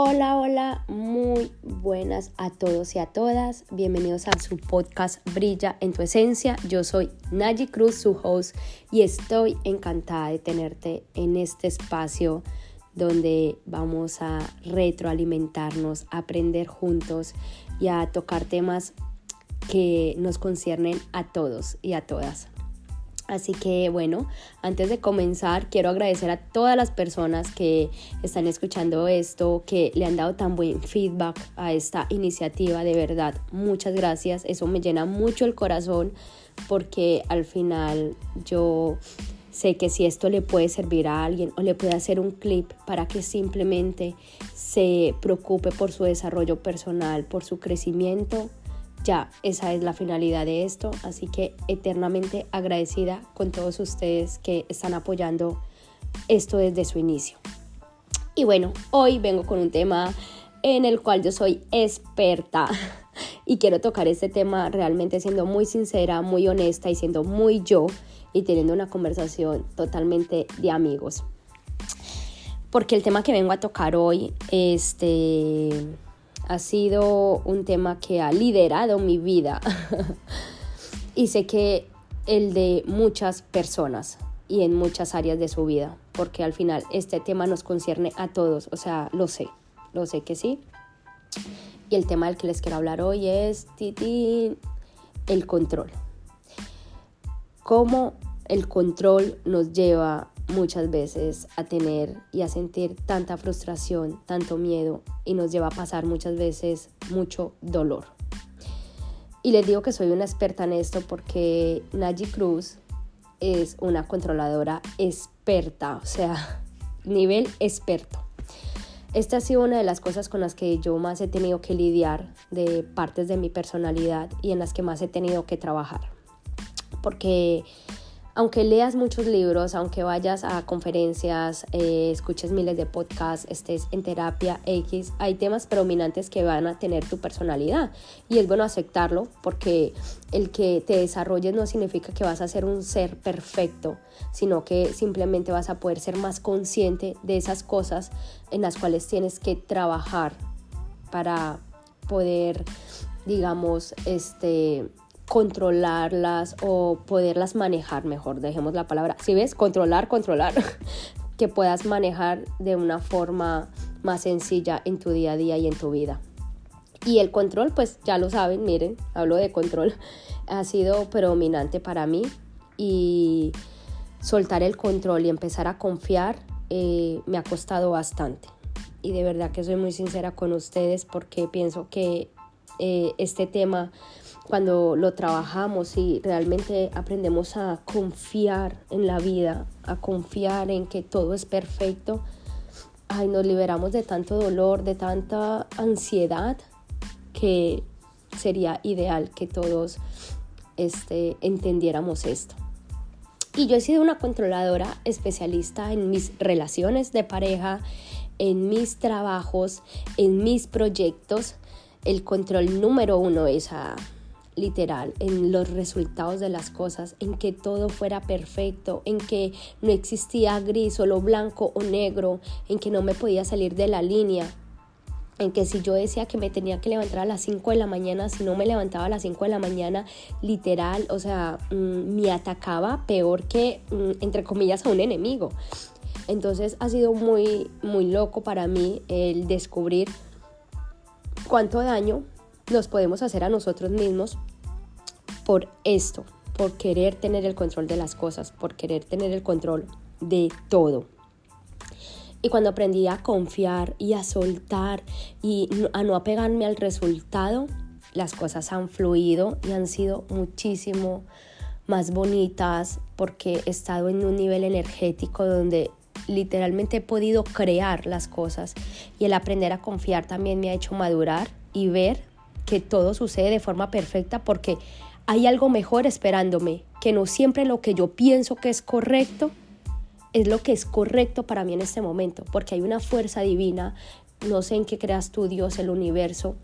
Hola, hola, muy buenas a todos y a todas. Bienvenidos a su podcast Brilla en tu esencia. Yo soy Naji Cruz, su host, y estoy encantada de tenerte en este espacio donde vamos a retroalimentarnos, aprender juntos y a tocar temas que nos conciernen a todos y a todas. Así que bueno, antes de comenzar, quiero agradecer a todas las personas que están escuchando esto, que le han dado tan buen feedback a esta iniciativa. De verdad, muchas gracias. Eso me llena mucho el corazón porque al final yo sé que si esto le puede servir a alguien o le puede hacer un clip para que simplemente se preocupe por su desarrollo personal, por su crecimiento, ya esa es la finalidad de esto, así que eternamente agradecida con todos ustedes que están apoyando esto desde su inicio. Y bueno, hoy vengo con un tema en el cual yo soy experta y quiero tocar este tema realmente siendo muy sincera, muy honesta y siendo muy yo y teniendo una conversación totalmente de amigos. Porque el tema que vengo a tocar hoy, este ha sido un tema que ha liderado mi vida y sé que el de muchas personas y en muchas áreas de su vida, porque al final este tema nos concierne a todos, o sea, lo sé, lo sé que sí. Y el tema del que les quiero hablar hoy es el control. Cómo el control nos lleva muchas veces a tener y a sentir tanta frustración, tanto miedo y nos lleva a pasar muchas veces mucho dolor. Y les digo que soy una experta en esto porque Naji Cruz es una controladora experta, o sea, nivel experto. Esta ha sido una de las cosas con las que yo más he tenido que lidiar de partes de mi personalidad y en las que más he tenido que trabajar. Porque aunque leas muchos libros, aunque vayas a conferencias, eh, escuches miles de podcasts, estés en terapia X, hay temas predominantes que van a tener tu personalidad. Y es bueno aceptarlo porque el que te desarrolles no significa que vas a ser un ser perfecto, sino que simplemente vas a poder ser más consciente de esas cosas en las cuales tienes que trabajar para poder, digamos, este controlarlas o poderlas manejar mejor, dejemos la palabra. Si ves, controlar, controlar, que puedas manejar de una forma más sencilla en tu día a día y en tu vida. Y el control, pues ya lo saben, miren, hablo de control, ha sido predominante para mí y soltar el control y empezar a confiar eh, me ha costado bastante. Y de verdad que soy muy sincera con ustedes porque pienso que eh, este tema cuando lo trabajamos y realmente aprendemos a confiar en la vida, a confiar en que todo es perfecto, ay, nos liberamos de tanto dolor, de tanta ansiedad, que sería ideal que todos este, entendiéramos esto. Y yo he sido una controladora especialista en mis relaciones de pareja, en mis trabajos, en mis proyectos. El control número uno es a literal, en los resultados de las cosas, en que todo fuera perfecto, en que no existía gris, solo blanco o negro, en que no me podía salir de la línea, en que si yo decía que me tenía que levantar a las 5 de la mañana, si no me levantaba a las 5 de la mañana, literal, o sea, mm, me atacaba peor que, mm, entre comillas, a un enemigo. Entonces ha sido muy, muy loco para mí el descubrir cuánto daño nos podemos hacer a nosotros mismos por esto, por querer tener el control de las cosas, por querer tener el control de todo. Y cuando aprendí a confiar y a soltar y a no apegarme al resultado, las cosas han fluido y han sido muchísimo más bonitas porque he estado en un nivel energético donde literalmente he podido crear las cosas y el aprender a confiar también me ha hecho madurar y ver que todo sucede de forma perfecta porque hay algo mejor esperándome, que no siempre lo que yo pienso que es correcto es lo que es correcto para mí en este momento, porque hay una fuerza divina, no sé en qué creas tú Dios, el universo,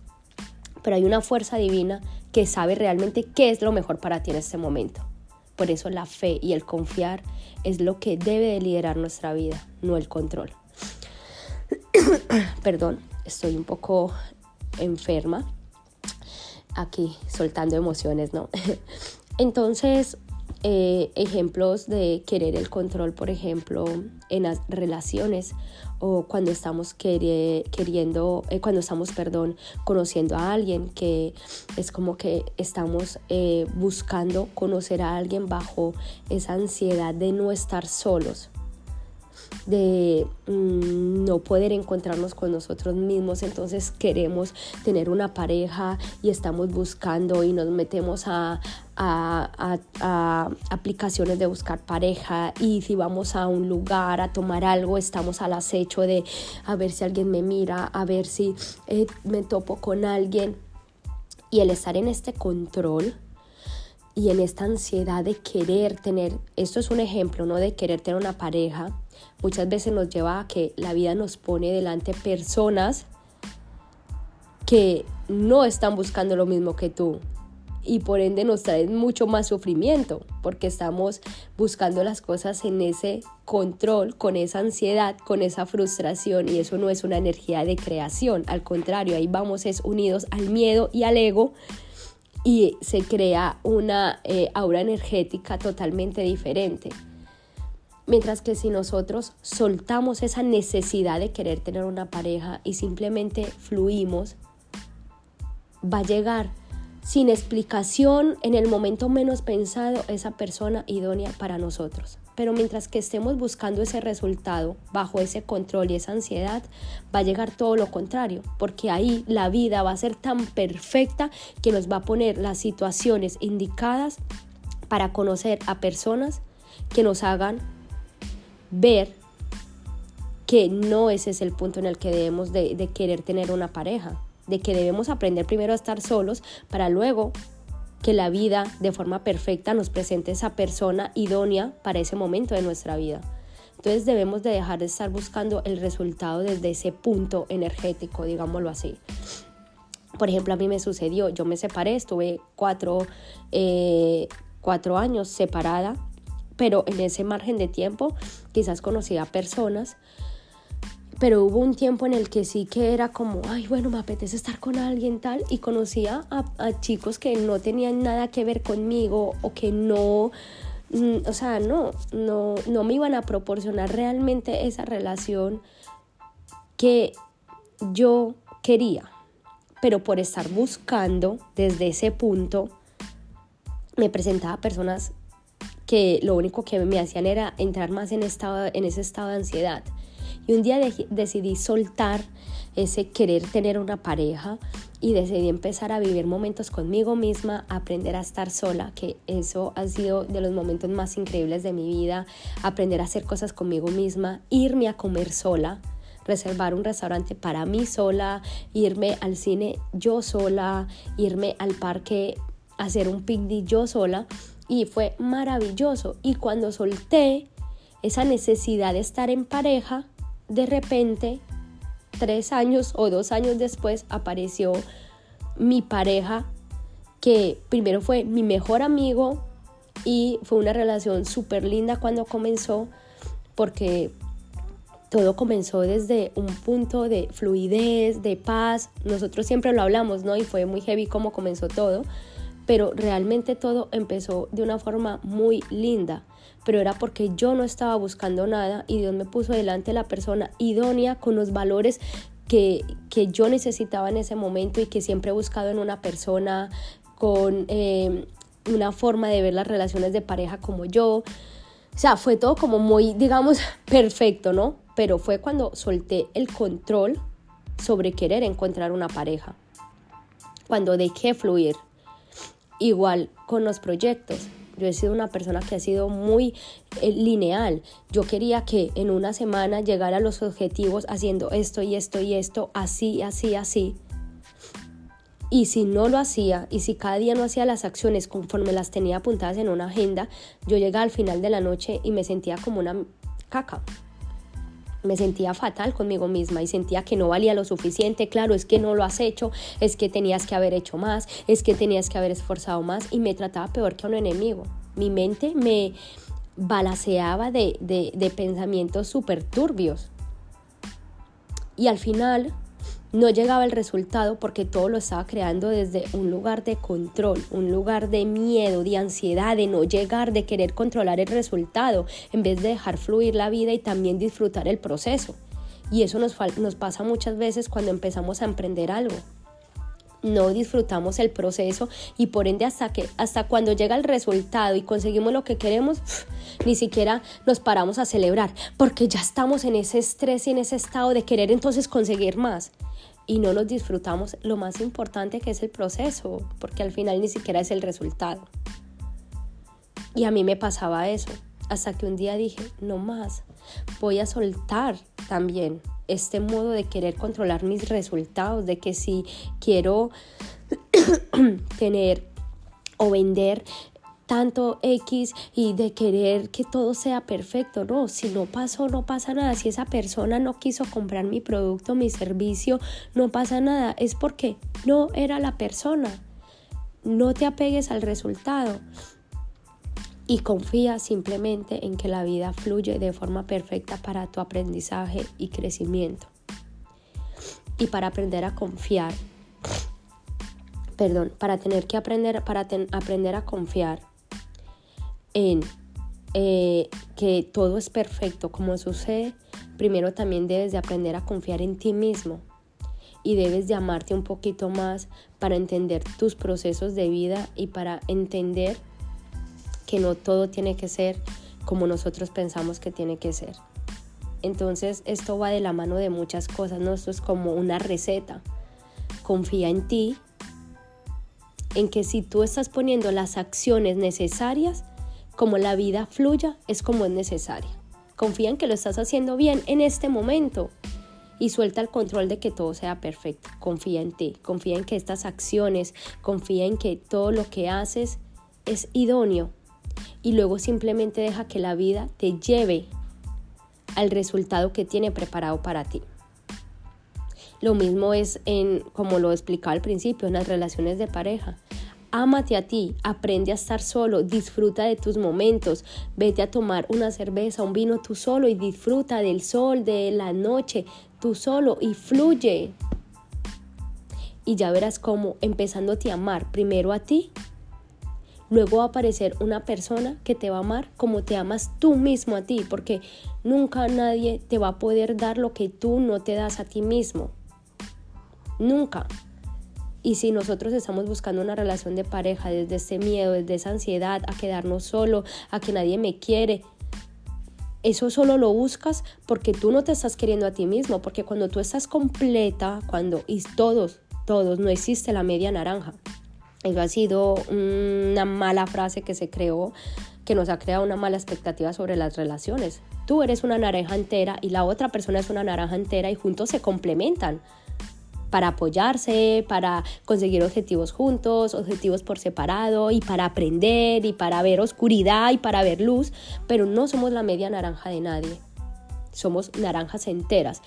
pero hay una fuerza divina que sabe realmente qué es lo mejor para ti en este momento. Por eso la fe y el confiar es lo que debe de liderar nuestra vida, no el control. Perdón. estoy un poco enferma. Aquí soltando emociones, ¿no? Entonces, eh, ejemplos de querer el control, por ejemplo, en las relaciones o cuando estamos queriendo, eh, cuando estamos, perdón, conociendo a alguien, que es como que estamos eh, buscando conocer a alguien bajo esa ansiedad de no estar solos de mm, no poder encontrarnos con nosotros mismos, entonces queremos tener una pareja y estamos buscando y nos metemos a, aplicaciones de buscar pareja. Y si vamos a un lugar a tomar algo estamos al acecho de a ver si alguien me mira, a ver si eh, me topo con alguien. Y el estar en este control y en esta ansiedad de querer tener, esto es un ejemplo, ¿no? De querer tener una pareja, muchas veces nos lleva a que la vida nos pone delante personas que no están buscando lo mismo que tú y por ende nos traen mucho más sufrimiento porque estamos buscando las cosas en ese control, con esa ansiedad, con esa frustración y eso no es una energía de creación, al contrario, ahí vamos es unidos al miedo y al ego y se crea una eh, aura energética totalmente diferente. Mientras que si nosotros soltamos esa necesidad de querer tener una pareja y simplemente fluimos, va a llegar sin explicación en el momento menos pensado esa persona idónea para nosotros. Pero mientras que estemos buscando ese resultado bajo ese control y esa ansiedad, va a llegar todo lo contrario, porque ahí la vida va a ser tan perfecta que nos va a poner las situaciones indicadas para conocer a personas que nos hagan ver que no ese es el punto en el que debemos de, querer tener una pareja, de que debemos aprender primero a estar solos para luego que la vida de forma perfecta nos presente esa persona idónea para ese momento de nuestra vida. Entonces debemos de dejar de estar buscando el resultado desde ese punto energético, digámoslo así. Por ejemplo, a mí me sucedió, yo me separé, estuve cuatro, eh, cuatro años separada, pero en ese margen de tiempo quizás conocí a personas pero hubo un tiempo en el que sí que era como, ay, bueno, me apetece estar con alguien tal, y conocía a, chicos que no tenían nada que ver conmigo o que no, mm, o sea, no, no, no me iban a proporcionar realmente esa relación que yo quería, pero por estar buscando desde ese punto, me presentaba personas que lo único que me hacían era entrar más en, estado, en ese estado de ansiedad y un día decidí soltar ese querer tener una pareja y decidí empezar a vivir momentos conmigo misma, aprender a estar sola, que eso ha sido de los momentos más increíbles de mi vida, aprender a hacer cosas conmigo misma, irme a comer sola, reservar un restaurante para mí sola, irme al cine yo sola, irme al parque hacer un picnic yo sola y fue maravilloso. Y cuando solté esa necesidad de estar en pareja, de repente, tres años o dos años después, apareció mi pareja, que primero fue mi mejor amigo y fue una relación súper linda cuando comenzó, porque todo comenzó desde un punto de fluidez, de paz. Nosotros siempre lo hablamos, ¿no? Y fue muy heavy como comenzó todo, pero realmente todo empezó de una forma muy linda pero era porque yo no estaba buscando nada y Dios me puso delante la persona idónea con los valores que, yo necesitaba en ese momento y que siempre he buscado en una persona con eh, una forma de ver las relaciones de pareja como yo. O sea, fue todo como muy, digamos, perfecto, ¿no? Pero fue cuando solté el control sobre querer encontrar una pareja. Cuando dejé fluir. Igual con los proyectos. Yo he sido una persona que ha sido muy eh, lineal. Yo quería que en una semana llegara a los objetivos haciendo esto y esto y esto, así, así, así. Y si no lo hacía, y si cada día no hacía las acciones conforme las tenía apuntadas en una agenda, yo llegaba al final de la noche y me sentía como una caca me sentía fatal conmigo misma y sentía que no valía lo suficiente. Claro, es que no lo has hecho, es que tenías que haber hecho más, es que tenías que haber esforzado más y me trataba peor que a un enemigo. Mi mente me balaseaba de, de, de pensamientos súper turbios. Y al final no llegaba el resultado porque todo lo estaba creando desde un lugar de control, un lugar de miedo, de ansiedad, de no llegar, de querer controlar el resultado, en vez de dejar fluir la vida y también disfrutar el proceso. Y eso nos, pasa muchas veces cuando empezamos a emprender algo no disfrutamos el proceso y por ende hasta que hasta cuando llega el resultado y conseguimos lo que queremos, ni siquiera nos paramos a celebrar, porque ya estamos en ese estrés y en ese estado de querer entonces conseguir más y no nos disfrutamos lo más importante que es el proceso, porque al final ni siquiera es el resultado. Y a mí me pasaba eso, hasta que un día dije, no más, voy a soltar también este modo de querer controlar mis resultados, de que si quiero tener o vender tanto X y de querer que todo sea perfecto. No, si no pasó, no pasa nada. Si esa persona no quiso comprar mi producto, mi servicio, no pasa nada. Es porque no era la persona. No te apegues al resultado. Y confía simplemente en que la vida fluye de forma perfecta para tu aprendizaje y crecimiento. Y para aprender a confiar, perdón, para tener que aprender, para aprender a confiar en eh, que todo es perfecto como sucede, primero también debes de aprender a confiar en ti mismo y debes de amarte un poquito más para entender tus procesos de vida y para entender que no todo tiene que ser como nosotros pensamos que tiene que ser. Entonces esto va de la mano de muchas cosas, ¿no? Esto es como una receta. Confía en ti, en que si tú estás poniendo las acciones necesarias, como la vida fluya, es como es necesaria. Confía en que lo estás haciendo bien en este momento y suelta el control de que todo sea perfecto. Confía en ti, confía en que estas acciones, confía en que todo lo que haces es idóneo y luego simplemente deja que la vida te lleve al resultado que tiene preparado para ti. Lo mismo es en, como lo explicaba al principio, en las relaciones de pareja. Ámate a ti, aprende a estar solo, disfruta de tus momentos, vete a tomar una cerveza, un vino tú solo y disfruta del sol, de la noche, tú solo y fluye. Y ya verás cómo empezándote a amar primero a ti, luego va a aparecer una persona que te va a amar como te amas tú mismo a ti, porque nunca nadie te va a poder dar lo que tú no te das a ti mismo. Nunca. Y si nosotros estamos buscando una relación de pareja desde ese miedo, desde esa ansiedad a quedarnos solo, a que nadie me quiere, eso solo lo buscas porque tú no te estás queriendo a ti mismo, porque cuando tú estás completa, cuando y todos, todos, no existe la media naranja. Eso ha sido una mala frase que se creó, que nos ha creado una mala expectativa sobre las relaciones. Tú eres una naranja entera y la otra persona es una naranja entera y juntos se complementan para apoyarse, para conseguir objetivos juntos, objetivos por separado y para aprender y para ver oscuridad y para ver luz, pero no somos la media naranja de nadie. Somos naranjas enteras.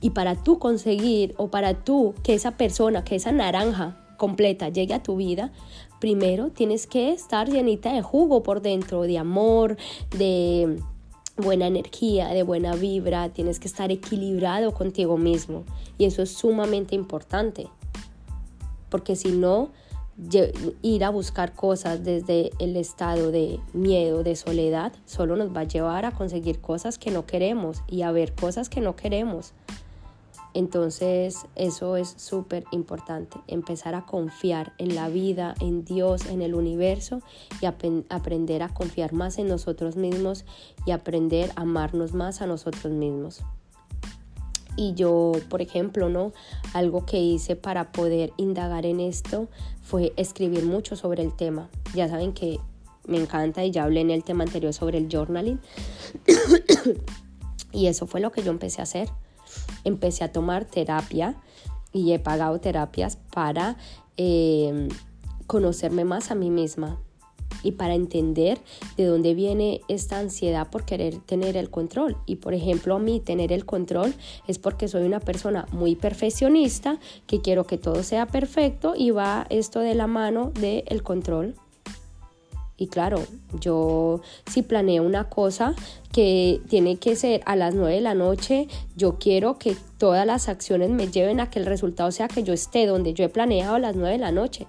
Y para tú conseguir o para tú que esa persona, que esa naranja completa llegue a tu vida, primero tienes que estar llenita de jugo por dentro, de amor, de buena energía, de buena vibra, tienes que estar equilibrado contigo mismo y eso es sumamente importante. Porque si no, ir a buscar cosas desde el estado de miedo, de soledad, solo nos va a llevar a conseguir cosas que no queremos y a ver cosas que no queremos. Entonces eso es súper importante, empezar a confiar en la vida, en Dios, en el universo y aprender a confiar más en nosotros mismos y aprender a amarnos más a nosotros mismos. Y yo, por ejemplo, ¿no? Algo que hice para poder indagar en esto fue escribir mucho sobre el tema. Ya saben que me encanta y ya hablé en el tema anterior sobre el journaling. y eso fue lo que yo empecé a hacer empecé a tomar terapia y he pagado terapias para eh, conocerme más a mí misma y para entender de dónde viene esta ansiedad por querer tener el control. Y por ejemplo, a mí tener el control es porque soy una persona muy perfeccionista, que quiero que todo sea perfecto y va esto de la mano del el control. Y claro, yo si planeo una cosa que tiene que ser a las 9 de la noche, yo quiero que todas las acciones me lleven a que el resultado sea que yo esté donde yo he planeado a las 9 de la noche.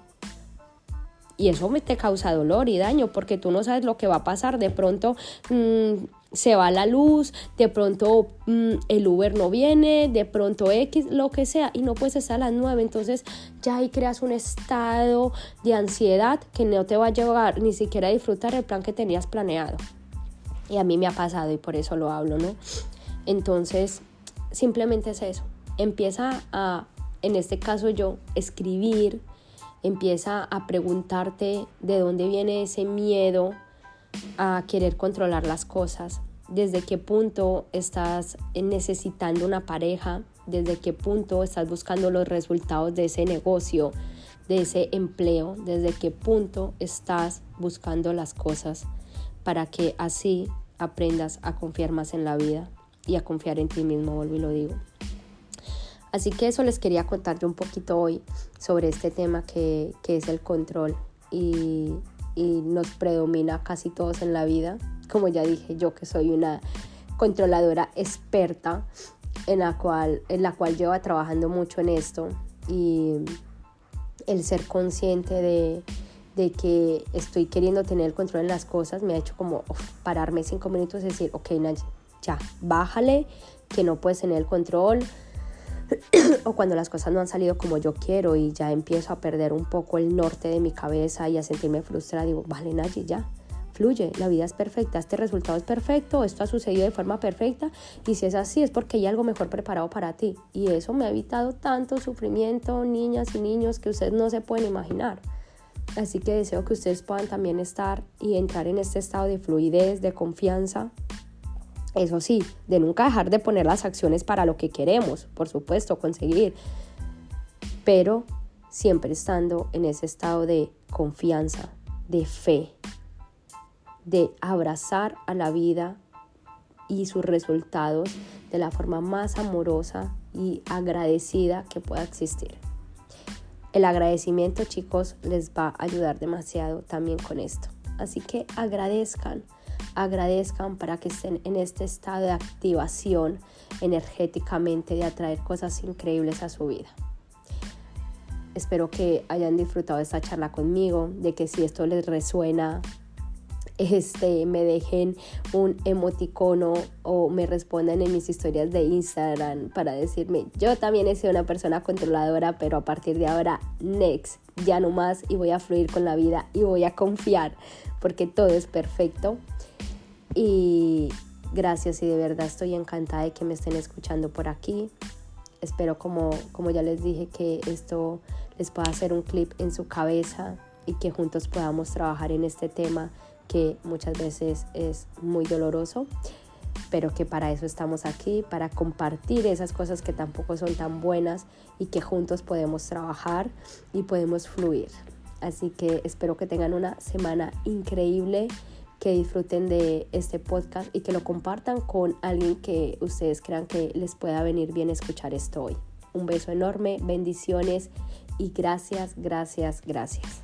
Y eso me te causa dolor y daño porque tú no sabes lo que va a pasar. De pronto mm, se va la luz, de pronto mm, el Uber no viene, de pronto X, lo que sea, y no puedes estar a las 9. Entonces ya ahí creas un estado de ansiedad que no te va a llevar ni siquiera a disfrutar el plan que tenías planeado. Y a mí me ha pasado y por eso lo hablo, ¿no? Entonces, simplemente es eso. Empieza a, en este caso yo, escribir, empieza a preguntarte de dónde viene ese miedo a querer controlar las cosas, desde qué punto estás necesitando una pareja, desde qué punto estás buscando los resultados de ese negocio, de ese empleo, desde qué punto estás buscando las cosas para que así aprendas a confiar más en la vida y a confiar en ti mismo, vuelvo y lo digo. Así que eso les quería contar yo un poquito hoy sobre este tema que, que es el control y, y nos predomina casi todos en la vida. Como ya dije, yo que soy una controladora experta en la cual, en la cual lleva trabajando mucho en esto y el ser consciente de, de que estoy queriendo tener el control en las cosas me ha hecho como pararme cinco minutos y decir, ok, ya, bájale, que no puedes tener el control, o cuando las cosas no han salido como yo quiero y ya empiezo a perder un poco el norte de mi cabeza y a sentirme frustrada, digo, vale, Nayi, ya, fluye, la vida es perfecta, este resultado es perfecto, esto ha sucedido de forma perfecta y si es así es porque hay algo mejor preparado para ti. Y eso me ha evitado tanto sufrimiento, niñas y niños que ustedes no se pueden imaginar. Así que deseo que ustedes puedan también estar y entrar en este estado de fluidez, de confianza, eso sí, de nunca dejar de poner las acciones para lo que queremos, por supuesto, conseguir, pero siempre estando en ese estado de confianza, de fe, de abrazar a la vida y sus resultados de la forma más amorosa y agradecida que pueda existir. El agradecimiento, chicos, les va a ayudar demasiado también con esto. Así que agradezcan agradezcan para que estén en este estado de activación energéticamente de atraer cosas increíbles a su vida. Espero que hayan disfrutado esta charla conmigo, de que si esto les resuena, este, me dejen un emoticono o me respondan en mis historias de Instagram para decirme, yo también he sido una persona controladora, pero a partir de ahora, next, ya no más y voy a fluir con la vida y voy a confiar porque todo es perfecto y gracias y de verdad estoy encantada de que me estén escuchando por aquí. Espero como, como ya les dije que esto les pueda hacer un clip en su cabeza y que juntos podamos trabajar en este tema que muchas veces es muy doloroso, pero que para eso estamos aquí, para compartir esas cosas que tampoco son tan buenas y que juntos podemos trabajar y podemos fluir. Así que espero que tengan una semana increíble que disfruten de este podcast y que lo compartan con alguien que ustedes crean que les pueda venir bien escuchar esto hoy. Un beso enorme, bendiciones y gracias, gracias, gracias.